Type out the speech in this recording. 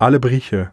alle Brieche